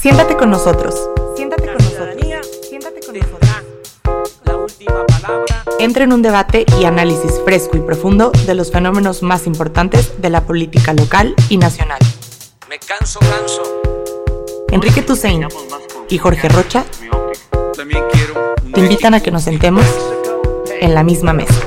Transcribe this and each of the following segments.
Siéntate con nosotros. Siéntate con nosotros. Siéntate con nosotros. La última palabra. Entra en un debate y análisis fresco y profundo de los fenómenos más importantes de la política local y nacional. Me canso, canso. Enrique Tusein y Jorge Rocha te invitan a que nos sentemos en la misma mesa.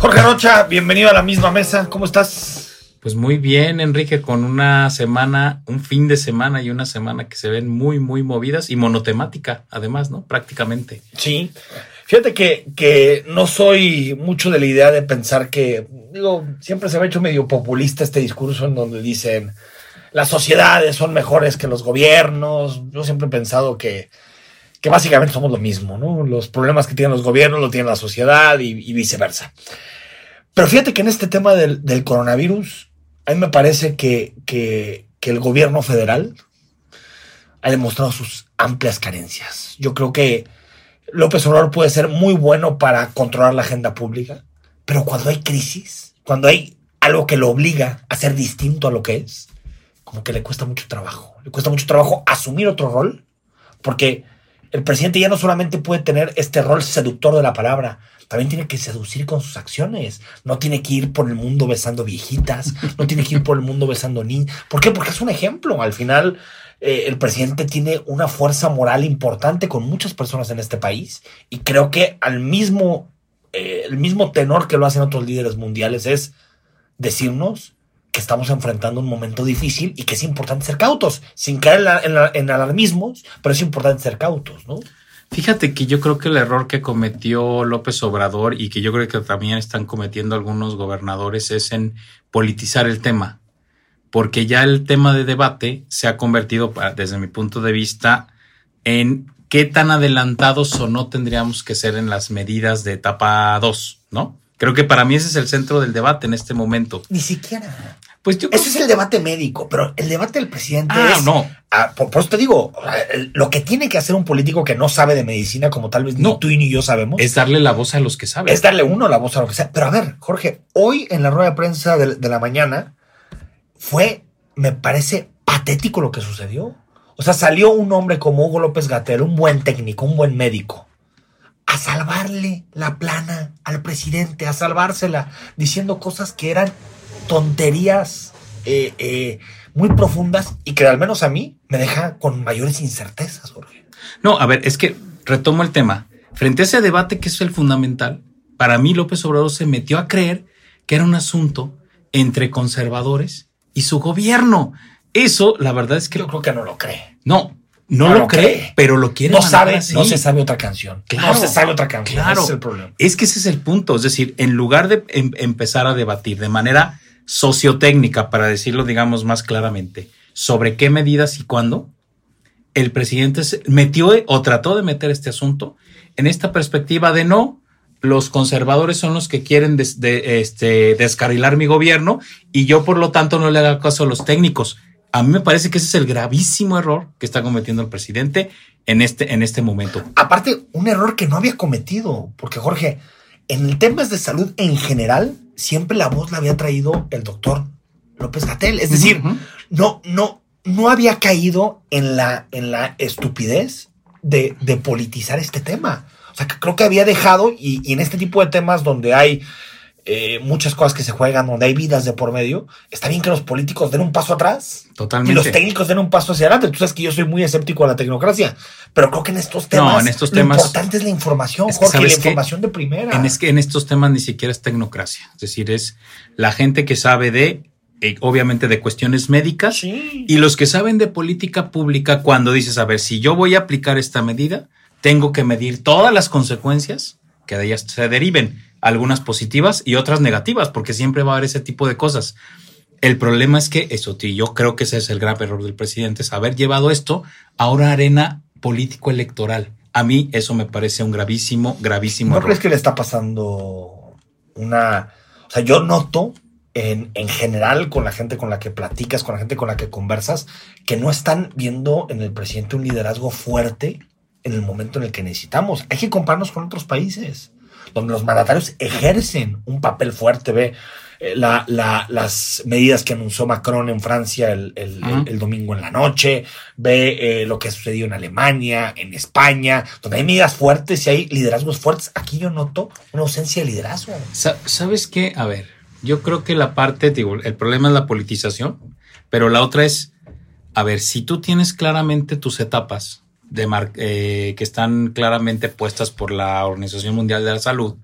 Jorge Rocha, bienvenido a la misma mesa. ¿Cómo estás? Pues muy bien, Enrique, con una semana, un fin de semana y una semana que se ven muy, muy movidas y monotemática, además, ¿no? Prácticamente. Sí. Fíjate que, que no soy mucho de la idea de pensar que, digo, siempre se me ha hecho medio populista este discurso en donde dicen las sociedades son mejores que los gobiernos. Yo siempre he pensado que, que básicamente somos lo mismo, ¿no? Los problemas que tienen los gobiernos los tiene la sociedad y, y viceversa. Pero fíjate que en este tema del, del coronavirus, a mí me parece que, que, el gobierno federal ha demostrado sus amplias carencias. Yo creo que López Obrador puede ser muy bueno para controlar la agenda pública, pero cuando hay crisis, cuando hay algo que lo obliga a ser distinto a lo que es, como que le cuesta mucho trabajo. Le cuesta mucho trabajo asumir otro rol, porque el presidente ya no solamente puede tener este rol seductor de la palabra, también tiene que seducir con sus acciones. No tiene que ir por el mundo besando viejitas, no tiene que ir por el mundo besando niños. ¿Por qué? Porque es un ejemplo. Al final, eh, el presidente tiene una fuerza moral importante con muchas personas en este país y creo que al mismo, eh, el mismo tenor que lo hacen otros líderes mundiales es decirnos que estamos enfrentando un momento difícil y que es importante ser cautos, sin caer en, la- alarmismos, pero es importante ser cautos, ¿no? Fíjate que yo creo que el error que cometió López Obrador y que yo creo que también están cometiendo algunos gobernadores es en politizar el tema, porque ya el tema de debate se ha convertido, desde mi punto de vista, en qué tan adelantados o no tendríamos que ser en las medidas de etapa 2, ¿no? Creo que para mí ese es el centro del debate en este momento. Ni siquiera. Pues yo Ese es el debate médico, pero el debate del presidente Ah, es. no. Ah, por, por eso te digo, lo que tiene que hacer un político que no sabe de medicina, como tal vez ni tú y ni yo sabemos, es darle la voz a los que saben. es darle uno la voz a lo que sea. Pero a ver, Jorge, hoy en la rueda de prensa de, de la mañana fue, me parece patético lo que sucedió. O sea, salió un hombre como Hugo López Gatel, un buen técnico, un buen médico, a salvarle la plana al presidente, a salvársela, diciendo cosas que eran tonterías eh, eh, muy profundas y que al menos a mí me deja con mayores incertezas, Jorge. No, a ver, es que retomo el tema. Frente a ese debate que es el fundamental, para mí López Obrador se metió a creer que era un asunto entre conservadores y su gobierno. Eso, la verdad es que Yo creo que no lo cree. no, no, No lo cree, pero lo quiere. No sabe, así. no se sabe otra canción. Claro, no se sabe otra canción. claro. Ese es el problema. Es que ese es el punto. Es decir, en lugar de em- empezar a debatir de manera sociotécnica, para decirlo, digamos, más claramente, sobre qué medidas y cuándo, el presidente se metió o trató de meter este asunto en esta perspectiva de no, los conservadores son los que quieren des- de- este, descarrilar mi gobierno y yo, por lo tanto, no le haga caso a los técnicos. A mí me parece que ese es el gravísimo error que está cometiendo el presidente en este, en este momento. Aparte, un error que no había cometido, porque Jorge, en temas de salud en general, siempre la voz la había traído el doctor López Gatel. Es decir, no, no, no había caído en la, en la estupidez de, de politizar este tema. O sea, que creo que había dejado, y, y en este tipo de temas donde hay eh, muchas cosas que se juegan, donde hay vidas de por medio, está bien que los políticos den un paso atrás Totalmente. y los técnicos den un paso hacia adelante. Tú sabes que yo soy muy escéptico a la tecnocracia, pero creo que en estos temas, en estos lo temas- importante es la información, Es que, Jorge, la información de primera. En, es que en estos temas ni siquiera es tecnocracia. Es decir, es la gente que sabe de, eh, obviamente, de cuestiones médicas Sí. y los que saben de política pública cuando dices, a ver, si yo voy a aplicar esta medida, tengo que medir todas las consecuencias que de ellas se deriven, algunas positivas y otras negativas, porque siempre va a haber ese tipo de cosas. El problema es que eso, tío, yo creo que ese es el grave error del presidente, es haber llevado esto a una arena político-electoral. A mí eso me parece un gravísimo, gravísimo ¿No error. crees que le está pasando una... O sea, yo noto en, en general con la gente con la que platicas, con la gente con la que conversas, que no están viendo en el presidente un liderazgo fuerte en el momento en el que necesitamos. Hay que compararnos con otros países donde los mandatarios ejercen un papel fuerte. Ve eh, la- la- las medidas que anunció Macron en Francia el, el- Ujú. el domingo en la noche, ve eh, lo que ha sucedido en Alemania, en España, donde hay medidas fuertes y hay liderazgos fuertes. Aquí yo noto una ausencia de liderazgo. Sa- ¿Sabes qué? A ver, yo creo que la parte, digo, el problema es la politización, pero la otra es, a ver, si tú tienes claramente tus etapas de mar- eh, que están claramente puestas por la Organización Mundial de la Salud,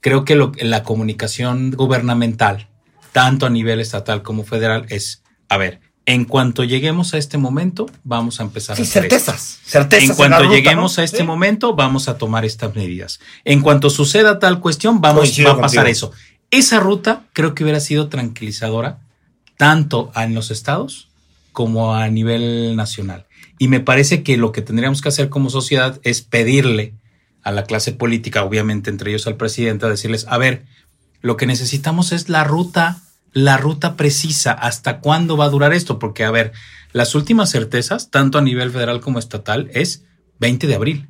creo que lo- la comunicación gubernamental, tanto a nivel estatal como federal, es, a ver, en cuanto lleguemos a este momento, vamos a empezar Sí, a hacer esto. certezas. Certezas. En cuanto lleguemos ¿no? a este Sí. momento, vamos a tomar estas medidas. En cuanto suceda tal cuestión, vamos Coincido va a pasar contigo. eso. Esa ruta creo que hubiera sido tranquilizadora tanto en los estados como a nivel nacional. Y me parece que lo que tendríamos que hacer como sociedad es pedirle a la clase política, obviamente entre ellos al presidente, a decirles, a ver, lo que necesitamos es la ruta, la ruta precisa, hasta cuándo va a durar esto, porque a ver, las últimas certezas, tanto a nivel federal como estatal, es 20 de abril.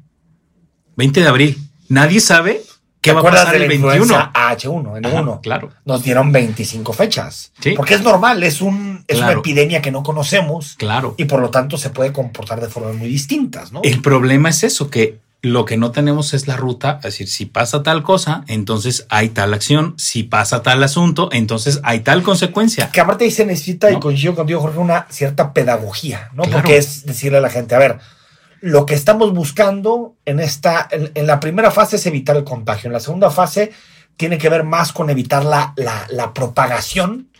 20 de abril. Nadie sabe qué ¿Te va a acuerdas pasar de el la 21. influenza H1, N1? Ajá, claro. Nos dieron 25 fechas. Sí. Porque es normal, es, un, es una epidemia que no conocemos Claro. y por lo tanto se puede comportar de formas muy distintas, ¿no? El problema es eso, que lo que no tenemos es la ruta, es decir, si pasa tal cosa, entonces hay tal acción, si pasa tal asunto, entonces hay tal consecuencia. Que aparte ahí se necesita, y coincido contigo, Jorge, una cierta pedagogía, ¿no? Claro. Porque es decirle a la gente, a ver, lo que estamos buscando en esta, en, en la primera fase es evitar el contagio, en la segunda fase tiene que ver más con evitar la, la- la propagación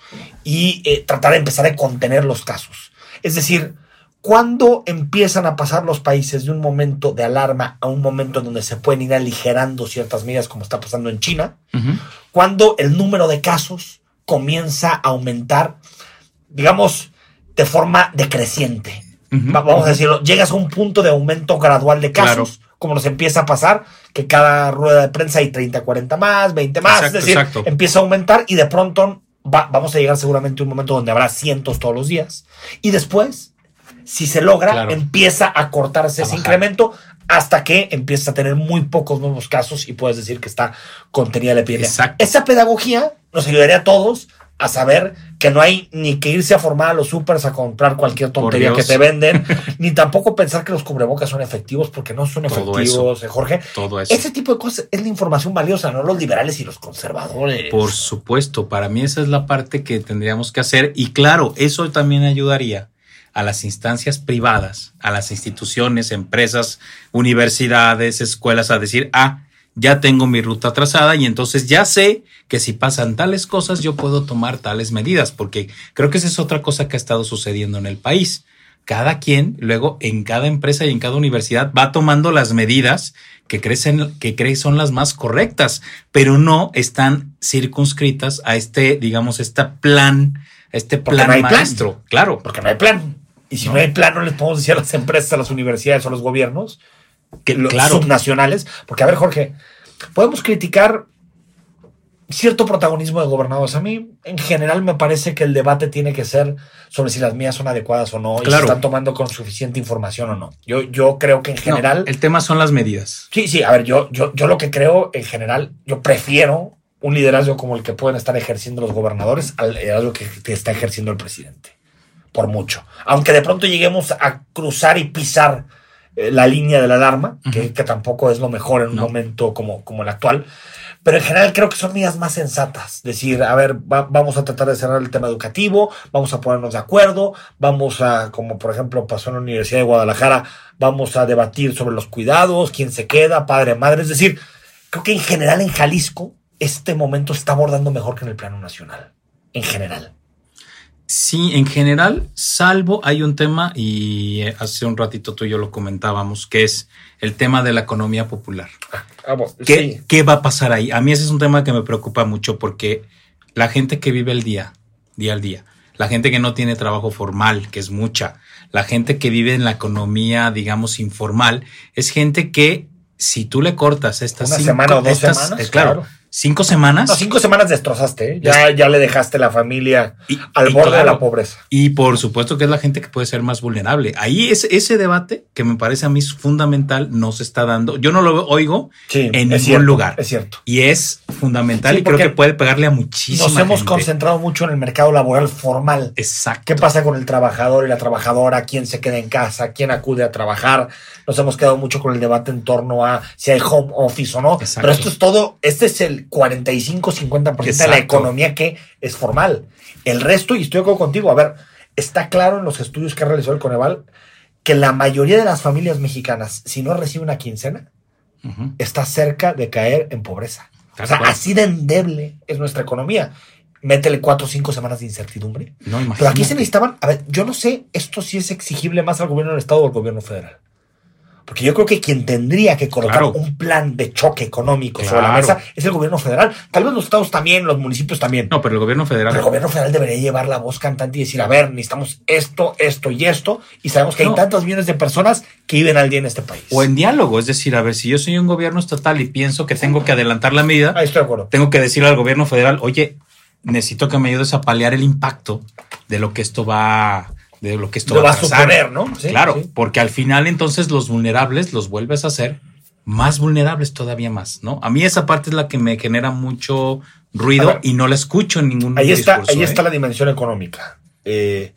y eh, tratar de empezar a contener los casos. Es decir, cuando empiezan a pasar los países de un momento de alarma a un momento donde se pueden ir aligerando ciertas medidas, como está pasando en China, cuando el número de casos comienza a aumentar, digamos, de forma decreciente. Vamos a decirlo, llegas a un punto de aumento gradual de casos, como nos empieza a pasar, que cada rueda de prensa hay 30, 40 más, 20 más, Exacto, es decir, exacto. empieza a aumentar y de pronto va- vamos a llegar seguramente a un momento donde habrá cientos todos los días. Y después, si se logra, Claro. empieza a cortarse A ese bajar. incremento hasta que empieza a tener muy pocos nuevos casos y puedes decir que está contenida la epidemia. Exacto. Esa pedagogía nos ayudaría a todos a saber que no hay ni que irse a formar a los supers a comprar cualquier tontería que te venden, ni tampoco pensar que los cubrebocas son efectivos porque no son Todo efectivos, eh, Jorge. Todo eso. Ese tipo de cosas es la información valiosa, no los liberales y los conservadores. Por supuesto, para mí esa es la parte que tendríamos que hacer y claro, eso también ayudaría a las instancias privadas, a las instituciones, empresas, universidades, escuelas a decir, ah, ya tengo mi ruta trazada y entonces ya sé que si pasan tales cosas yo puedo tomar tales medidas, porque creo que esa es otra cosa que ha estado sucediendo en el país. Cada quien luego en cada empresa y en cada universidad va tomando las medidas que crecen, que cree son las más correctas, pero no están circunscritas a este, digamos, este plan, a este plan no hay plan. maestro. Claro, Porque no hay plan. Y si no, hay plan, no les podemos decir a las empresas, a las universidades o a los gobiernos, que los Claro. subnacionales. Porque, a ver, Jorge, podemos criticar cierto protagonismo de gobernadores. A mí, en general, me parece que el debate tiene que ser sobre si las mías son adecuadas o no, y si están tomando con suficiente información o no. Yo, yo creo que en No, general. el tema son las medidas. Sí, sí, a ver, yo, yo, yo lo que creo en general, yo prefiero un liderazgo como el que pueden estar ejerciendo los gobernadores al liderazgo que, que está ejerciendo el presidente. Por mucho. Aunque de pronto lleguemos a cruzar y pisar eh, la línea de la alarma, que, que tampoco es lo mejor en un momento como, como el actual. Pero en general creo que son medidas más sensatas. Decir, a ver, va- vamos a tratar de cerrar el tema educativo, vamos a ponernos de acuerdo, vamos a, como por ejemplo pasó en la Universidad de Guadalajara, vamos a debatir sobre los cuidados, quién se queda, padre, madre. Es decir, creo que en general en Jalisco este momento está abordando mejor que en el plano nacional. En general. Sí, en general, salvo hay un tema, y eh, hace un ratito tú y yo lo comentábamos, que es el tema de la economía popular. Ah, bueno, ¿Qué, sí. qué va a pasar ahí? A mí ese es un tema que me preocupa mucho porque la gente que vive el día, día al día, la gente que no tiene trabajo formal, que es mucha, la gente que vive en la economía, digamos, informal, es gente que si tú le cortas estas Una cinco- semana o dos estas- semanas, eh, claro, claro. Cinco semanas. No, cinco semanas destrozaste, ¿eh? ya, ya le dejaste la familia Y- al y borde de la pobreza. Y por supuesto que es la gente que puede ser más vulnerable. Ahí es ese debate que me parece a mí fundamental no se está dando. Yo no lo oigo Sí, en ningún cierto, lugar. Es cierto. Y es fundamental Sí, y creo que puede pegarle a muchísima Nos hemos gente. concentrado mucho en el mercado laboral formal. Exacto. ¿Qué pasa con el trabajador y la trabajadora? ¿Quién se queda en casa? ¿Quién acude a trabajar? Nos hemos quedado mucho con el debate en torno a si hay home office o no. Exacto. Pero esto es todo, este es el 45-50% de la economía que es formal. El resto, y estoy de acuerdo contigo, a ver, está claro en los estudios que ha realizado el Coneval que la mayoría de las familias mexicanas, si no recibe una quincena, está cerca de caer en pobreza. O sea, así de endeble es nuestra economía. Métele cuatro o cinco semanas de incertidumbre. No, Pero aquí se imagínate. necesitaban, a ver, yo no sé, esto sí es exigible más al gobierno del Estado o al gobierno federal. Porque yo creo que quien tendría que colocar Claro. un plan de choque económico sobre la mesa es el gobierno federal. Tal vez los estados también, los municipios también. No, pero el gobierno federal. Pero el gobierno federal debería llevar la voz cantante y decir, a ver, necesitamos esto, esto y esto. Y sabemos que No. hay tantos millones de personas que viven al día en este país. O en diálogo, es decir, a ver, si yo soy un gobierno estatal y pienso que tengo que adelantar la medida, Ahí estoy de acuerdo. tengo que decirle al gobierno federal, oye, necesito que me ayudes a paliar el impacto de lo que esto va, de lo que esto Lo va a suponer, ¿no? Sí, claro, sí. porque al final entonces los vulnerables los vuelves a hacer más vulnerables todavía más, ¿no? A mí esa parte es la que me genera mucho ruido ver, y no la escucho en ningún Ahí está, ahí ¿eh? está la dimensión económica. Eh,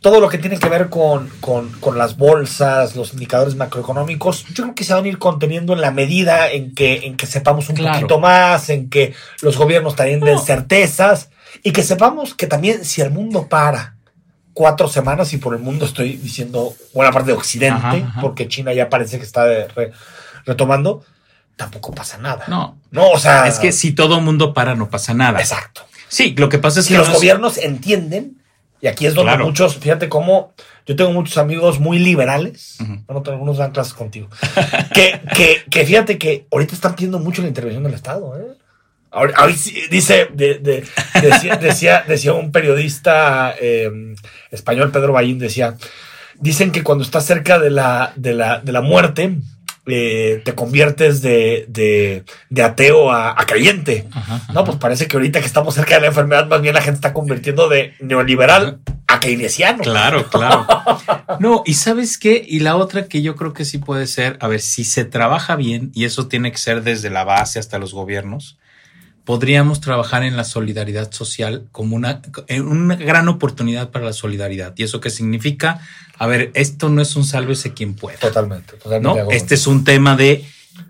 todo lo que tiene que ver con, con- con las bolsas, los indicadores macroeconómicos, yo creo que se van a ir conteniendo en la medida en que, en que sepamos un Claro. poquito más, en que los gobiernos también den certezas y que sepamos que también si el mundo para cuatro semanas, y por el mundo estoy diciendo buena parte de Occidente, Ajá, ajá. porque China ya parece que está re- retomando, tampoco pasa nada. No, No, o sea. es que si todo mundo para no pasa nada. Exacto. Sí, lo que pasa es si que los no es- gobiernos entienden, y aquí es donde Claro. muchos, fíjate cómo yo tengo muchos amigos muy liberales, Ujú. bueno, algunos dan clases contigo, que, que, que fíjate que ahorita están pidiendo mucho la intervención del Estado. ¿eh? Ahora, dice, de- de- decía, decía, decía un periodista eh, español, Pedro Ballín, decía, dicen que cuando estás cerca de la, de la, de la muerte, eh, te conviertes de, de, de ateo a, a creyente. Ajá, ajá. No, pues parece que ahorita que estamos cerca de la enfermedad, más bien la gente está convirtiendo de neoliberal a keynesiano. Claro, claro. No, y sabes qué, y la otra que yo creo que sí puede ser, a ver, si se trabaja bien, y eso tiene que ser desde la base hasta los gobiernos, podríamos trabajar en la solidaridad social como una, una gran oportunidad para la solidaridad. ¿Y eso qué significa? A ver, esto no es un sálvese quien pueda. Totalmente, totalmente. ¿no? Este es un tema de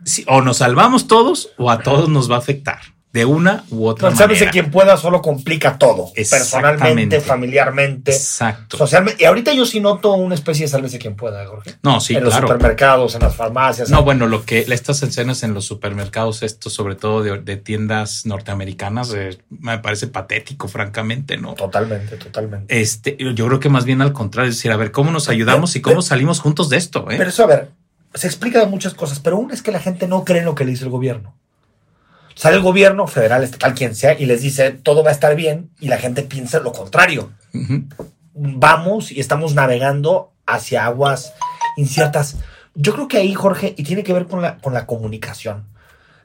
si, o nos salvamos todos o a todos nos va a afectar de una u otra No, sabes de manera. quien pueda solo complica todo. Personalmente, familiarmente, Exacto. socialmente. Y ahorita yo sí noto una especie de sálvese quien pueda, Jorge. No, sí, en los claro. supermercados, en las farmacias. No, bueno, lo que estas escenas en los supermercados, esto sobre todo de, de tiendas norteamericanas, eh, me parece patético, francamente, ¿no? Totalmente, totalmente. Este, yo creo que más bien al contrario, es decir, a ver cómo nos ayudamos y cómo salimos juntos de esto, ¿eh? Pero eso, a ver, se explica de muchas cosas, pero una es que la gente no cree en lo que le dice el gobierno. Sale el gobierno, federal, estatal, quien sea, y les dice todo va a estar bien, y la gente piensa lo contrario. Vamos y estamos navegando hacia aguas inciertas. Yo creo que ahí, Jorge, y tiene que ver con la, con la comunicación.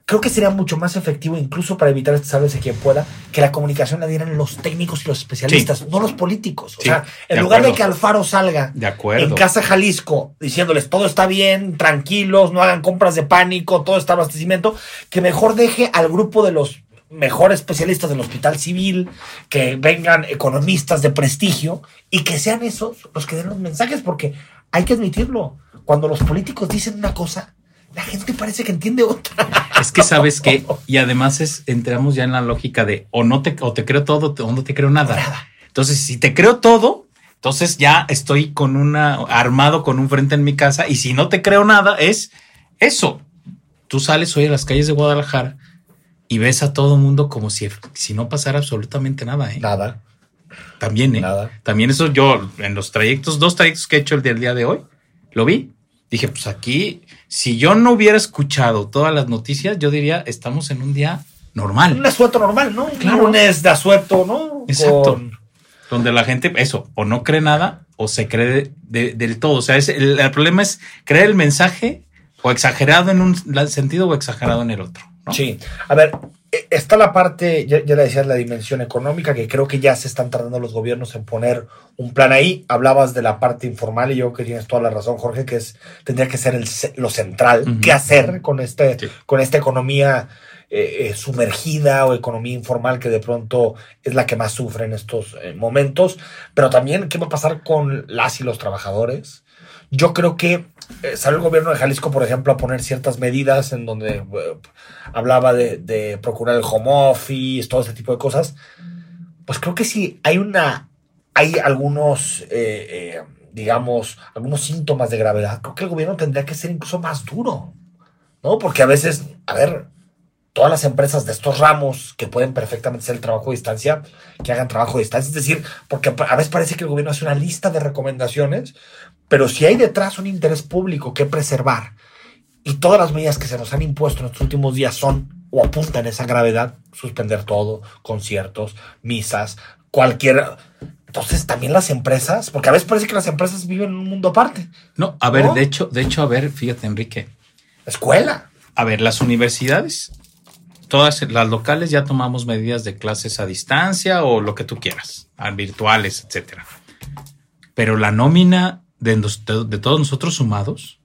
Creo que sería mucho más efectivo, incluso para evitar este sálvese quien pueda, que la comunicación la dieran los técnicos y los especialistas, no los políticos. O sea, en de lugar de que Alfaro salga De acuerdo. en Casa Jalisco diciéndoles todo está bien, tranquilos, no hagan compras de pánico, todo está abastecimiento, que mejor deje al grupo de los mejores especialistas del hospital civil, que vengan economistas de prestigio y que sean esos los que den los mensajes, porque hay que admitirlo, cuando los políticos dicen una cosa, la gente parece que entiende otra. Es que sabes que, y además es, entramos ya en la lógica de o no te, o te creo todo o no te creo nada. Entonces, si te creo todo, entonces ya estoy con una, armado con un frente en mi casa, y si no te creo nada, es eso. Tú sales hoy a las calles de Guadalajara y ves a todo el mundo como si, si no pasara absolutamente nada, ¿eh? Nada, También, ¿eh? nada. También eso yo, en los trayectos, dos trayectos que he hecho el del día de hoy, lo vi. Dije, pues aquí, si yo no hubiera escuchado todas las noticias, yo diría, estamos en un día normal, Un asueto normal, ¿no? Claro. Un lunes de asueto, ¿no? Exacto. Con- donde la gente, eso, o no cree nada, o se cree de- de- del todo. O sea, es, el, el problema es creer el mensaje o exagerado en un sentido o exagerado en el otro. ¿No? Sí, a ver, eh, está la parte, ya, ya le decías, la dimensión económica, que creo que ya se están tardando los gobiernos en poner un plan ahí. Hablabas de la parte informal y yo creo que tienes toda la razón, Jorge, que es tendría que ser el, lo central. ¿Qué hacer con, este, Sí. con esta economía eh, eh, sumergida o economía informal que de pronto es la que más sufre en estos eh, momentos? Pero también, ¿qué va a pasar con las y los trabajadores? Yo creo que eh, salió el gobierno de Jalisco, por ejemplo, a poner ciertas medidas en donde eh, hablaba de, procurar el home office, todo ese tipo de cosas. Pues creo que sí, hay una, hay algunos, eh, eh, digamos, algunos síntomas de gravedad. Creo que el gobierno tendría que ser incluso más duro, ¿no? Porque a veces, a ver, todas las empresas de estos ramos que pueden perfectamente hacer el trabajo a distancia, que hagan trabajo a distancia. Es decir, porque a veces parece que el gobierno hace una lista de recomendaciones, pero si hay detrás un interés público que preservar y todas las medidas que se nos han impuesto en estos últimos días son o apuntan a esa gravedad, suspender todo, conciertos, misas, cualquier... Entonces también las empresas, porque a veces parece que las empresas viven en un mundo aparte. No, a ver, ¿No? de hecho, de hecho, a ver, fíjate, Enrique. Escuela. A ver, las universidades, todas las locales ya tomamos medidas de clases a distancia o lo que tú quieras, virtuales, etcétera. Pero la nómina de, nos- de- todos nosotros sumados,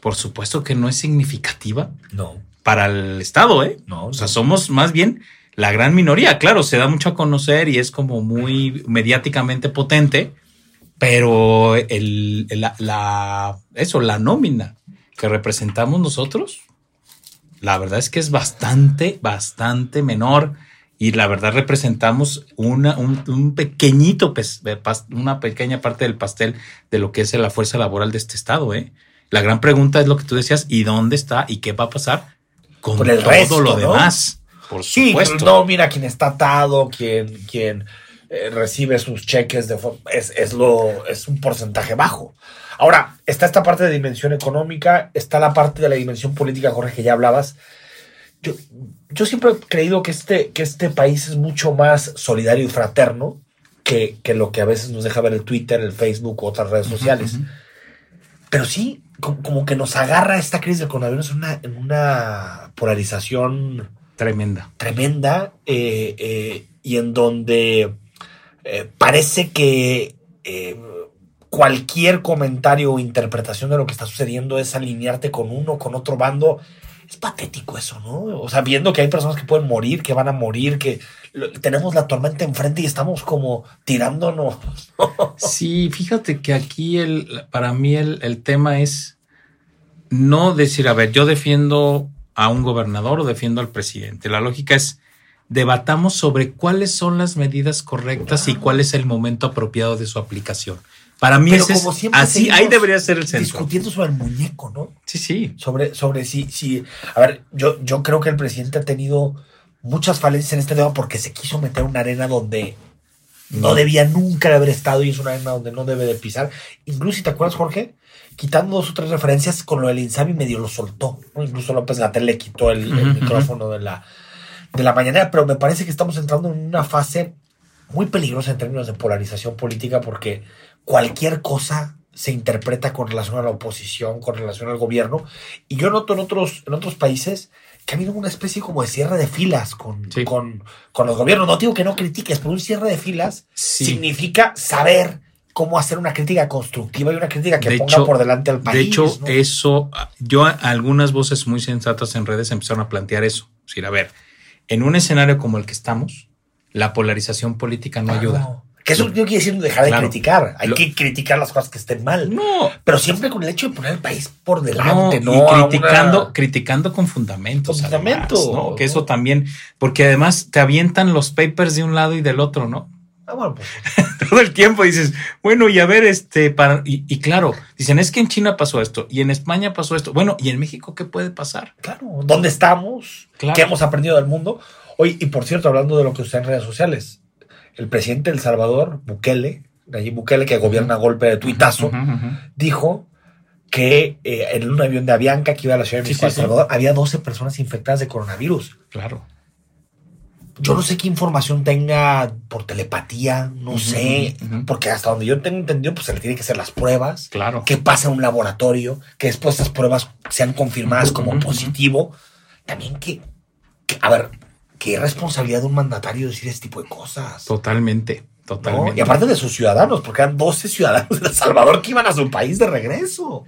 por supuesto que no es significativa No, para el Estado, ¿eh? no. O sea, somos más bien la gran minoría. Claro, se da mucho a conocer y es como muy mediáticamente potente, pero el, el- la, la- eso, la nómina que representamos nosotros, la verdad es que es bastante, bastante menor. Y la verdad representamos una, un, un pequeñito, una pequeña parte del pastel de lo que es la fuerza laboral de este estado, ¿eh? La gran pregunta es lo que tú decías, ¿y dónde está y qué va a pasar con, Con el todo resto, lo ¿no? demás? Por Sí, supuesto. no, mira, quien está atado, quien, quien eh, recibe sus cheques de es, es lo es un porcentaje bajo. Ahora, está esta parte de dimensión económica, está la parte de la dimensión política, Jorge, que ya hablabas. Yo, yo siempre he creído que este, que este país es mucho más solidario y fraterno que, que lo que a veces nos deja ver el Twitter, el Facebook u otras redes sociales. Pero sí, como, como que nos agarra esta crisis del coronavirus en una, en una polarización Tremenda. tremenda eh, eh, y en donde eh, parece que cualquier comentario o interpretación de lo que está sucediendo es alinearte con uno, con otro bando. Es patético eso, ¿no? O sea, viendo que hay personas que pueden morir, que van a morir, que lo- tenemos la tormenta enfrente y estamos como tirándonos. Sí, fíjate que aquí el, para mí el, el tema es no decir, a ver, yo defiendo a un gobernador o defiendo al presidente. La lógica es debatamos sobre cuáles son las medidas correctas y cuál es el momento apropiado de su aplicación. Para mí Pero es como siempre así, ahí debería ser el centro. Discutiendo sobre el muñeco, ¿no? Sí, sí. sobre, sobre si, si, a ver, yo, yo creo que el presidente ha tenido muchas falencias en este tema porque se quiso meter una arena donde no debía nunca haber estado y es una arena donde no debe de pisar. Incluso si te acuerdas, Jorge, quitando dos o tres referencias con lo del Insabi medio lo soltó. ¿no? Incluso López Gatel le quitó el, micrófono de la, de la mañanera, pero me parece que estamos entrando en una fase muy peligrosa en términos de polarización política porque cualquier cosa se interpreta con relación a la oposición, con relación al gobierno. Y yo noto en otros, en otros países que ha habido una especie como de cierre de filas con, Sí. con, con los gobiernos. No digo que no critiques, pero un cierre de filas Sí. significa saber cómo hacer una crítica constructiva y una crítica que De ponga hecho- por delante al país. De hecho, ¿no? eso, yo algunas voces muy sensatas en redes empezaron a plantear eso. Es decir, a ver, en un escenario como el que estamos, la polarización política no ayuda. Que eso no quiere decir dejar de Claro. criticar. Hay Lo- que criticar las cosas que estén mal. No, Pero siempre con el hecho de poner el país por no, delante, ¿no? y A criticando, una- criticando con fundamentos. Con además, fundamento, ¿no? Que ¿no? eso también, porque además te avientan los papers de un lado y del otro, ¿no? Ah, bueno, pues, Todo el tiempo dices, bueno, y a ver, este, para, y, y claro, dicen, es que en China pasó esto, y en España pasó esto. Bueno, ¿y en México qué puede pasar? claro, ¿dónde estamos? Claro. ¿Qué hemos aprendido del mundo? Oye, y por cierto, hablando de lo que usted en redes sociales, el presidente de El Salvador, Bukele, Nayib Bukele, que gobierna a golpe de tuitazo, dijo que eh, en un avión de Avianca que iba a la Ciudad de Sí, México, a El sí, sí. Salvador, había 12 personas infectadas de coronavirus. Claro. Yo no sé qué información tenga por telepatía, no sé, porque hasta donde yo tengo entendido, pues se le tienen que hacer las pruebas. Claro. qué pasa en un laboratorio, que después esas pruebas sean confirmadas como positivo. También que que- a ver, qué responsabilidad de un mandatario decir ese tipo de cosas. Totalmente, ¿no? totalmente. Y aparte de sus ciudadanos, porque eran 12 ciudadanos de El Salvador que iban a su país de regreso. O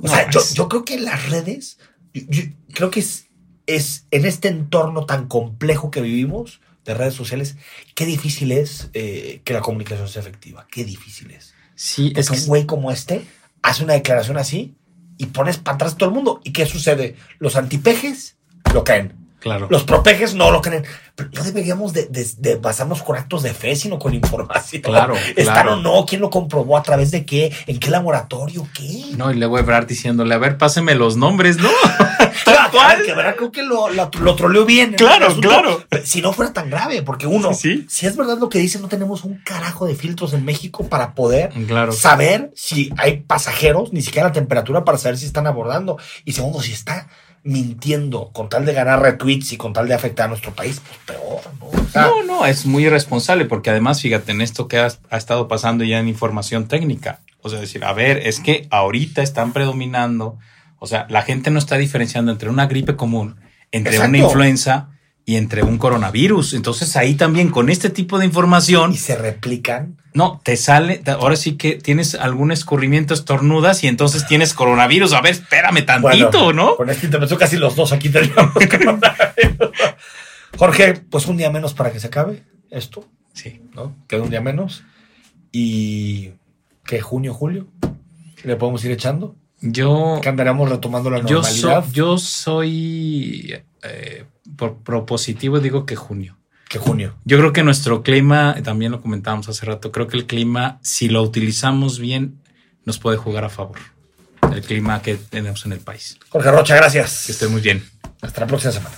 No, sea, yo, es- yo creo que las redes, yo- yo creo que es, es en este entorno tan complejo que vivimos de redes sociales, qué difícil es eh, que la comunicación sea efectiva. Qué difícil es. sí, es Porque que un güey como este hace una declaración así y pones para atrás a todo el mundo. ¿Y qué sucede? Los antipejes lo creen. Claro. Los propejes no lo creen. Pero no deberíamos de, de- de basarnos con actos de fe, sino con información. Claro, ¿Están claro. o no? ¿Quién lo comprobó? ¿A través de qué? ¿En qué laboratorio? ¿Qué? No, y luego Ebrard diciéndole, a ver, páseme los nombres, ¿no? Claro, claro, que verdad, creo que lo, lo, lo troleó bien. en Claro, claro. Si no fuera tan grave, porque uno, Sí. si es verdad lo que dice, no tenemos un carajo de filtros en México para poder Claro. saber si hay pasajeros, ni siquiera la temperatura para saber si están abordando. Y segundo, si está mintiendo con tal de ganar retweets y con tal de afectar a nuestro país, pues peor, ¿no? O sea, No, no, es muy irresponsable porque además, fíjate, en esto que ha, ha estado pasando ya en información técnica. O sea, decir, a ver, es que ahorita están predominando, o sea, la gente no está diferenciando entre una gripe común, entre Exacto. una influenza y entre un coronavirus. Entonces ahí también con este tipo de información, y se replican. no, te sale, ahora sí que tienes algún escurrimiento, estornudas y entonces tienes coronavirus. A ver, espérame tantito, Bueno, ¿no? Con esta intervención casi los dos aquí tenemos. Jorge, pues un día menos para que se acabe esto, Sí. ¿no? Queda un día menos. Y que junio, julio, le podemos ir echando. Yo, Que andaremos retomando la yo, normalidad. so- yo soy eh, por propositivo, digo que junio. que junio. Yo creo que nuestro clima, también lo comentábamos hace rato, creo que el clima, si lo utilizamos bien, nos puede jugar a favor. El clima que tenemos en el país. Jorge Rocha, gracias. Que esté muy bien. Hasta la próxima semana.